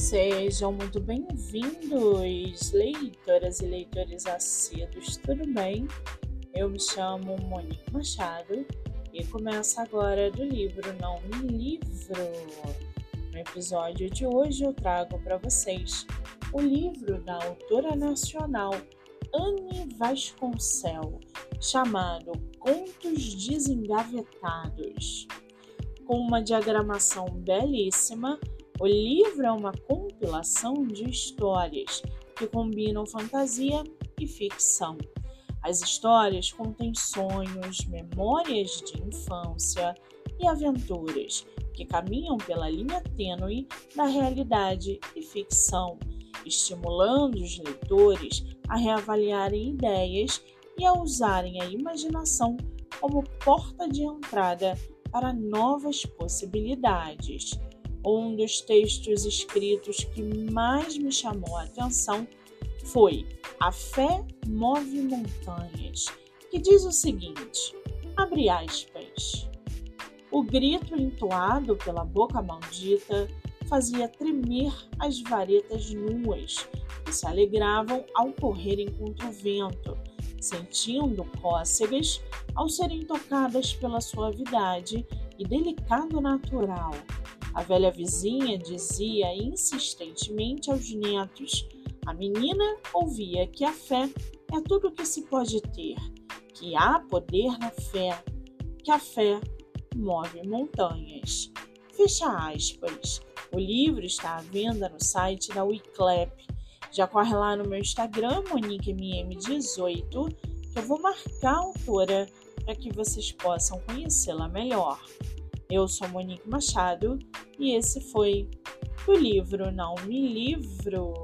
Sejam muito bem-vindos, leitoras e leitores assíduos, tudo bem? Eu me chamo Monique Machado e começo agora do livro Não Me Livro. No episódio de hoje eu trago para vocês o livro da autora nacional Anne Vasconcel, chamado Contos Desengavetados. Com uma diagramação belíssima, o livro é uma compilação de histórias que combinam fantasia e ficção. As histórias contêm sonhos, memórias de infância e aventuras que caminham pela linha tênue da realidade e ficção, estimulando os leitores a reavaliarem ideias e a usarem a imaginação como porta de entrada para novas possibilidades. Um dos textos escritos que mais me chamou a atenção foi A Fé Move Montanhas, que diz o seguinte: abre aspas. O grito entoado pela boca maldita fazia tremer as varetas nuas, que se alegravam ao correrem contra o vento, sentindo cócegas ao serem tocadas pela suavidade e delicado natural a velha vizinha dizia insistentemente aos netos: a menina ouvia que a fé é tudo o que se pode ter, que há poder na fé, que a fé move montanhas. Fecha aspas. O livro está à venda no site da Wiclap. Já corre lá no meu Instagram, MoniqueMM18, que eu vou marcar a autora para que vocês possam conhecê-la melhor. Eu sou Monique Machado e esse foi o livro Não Me Livro.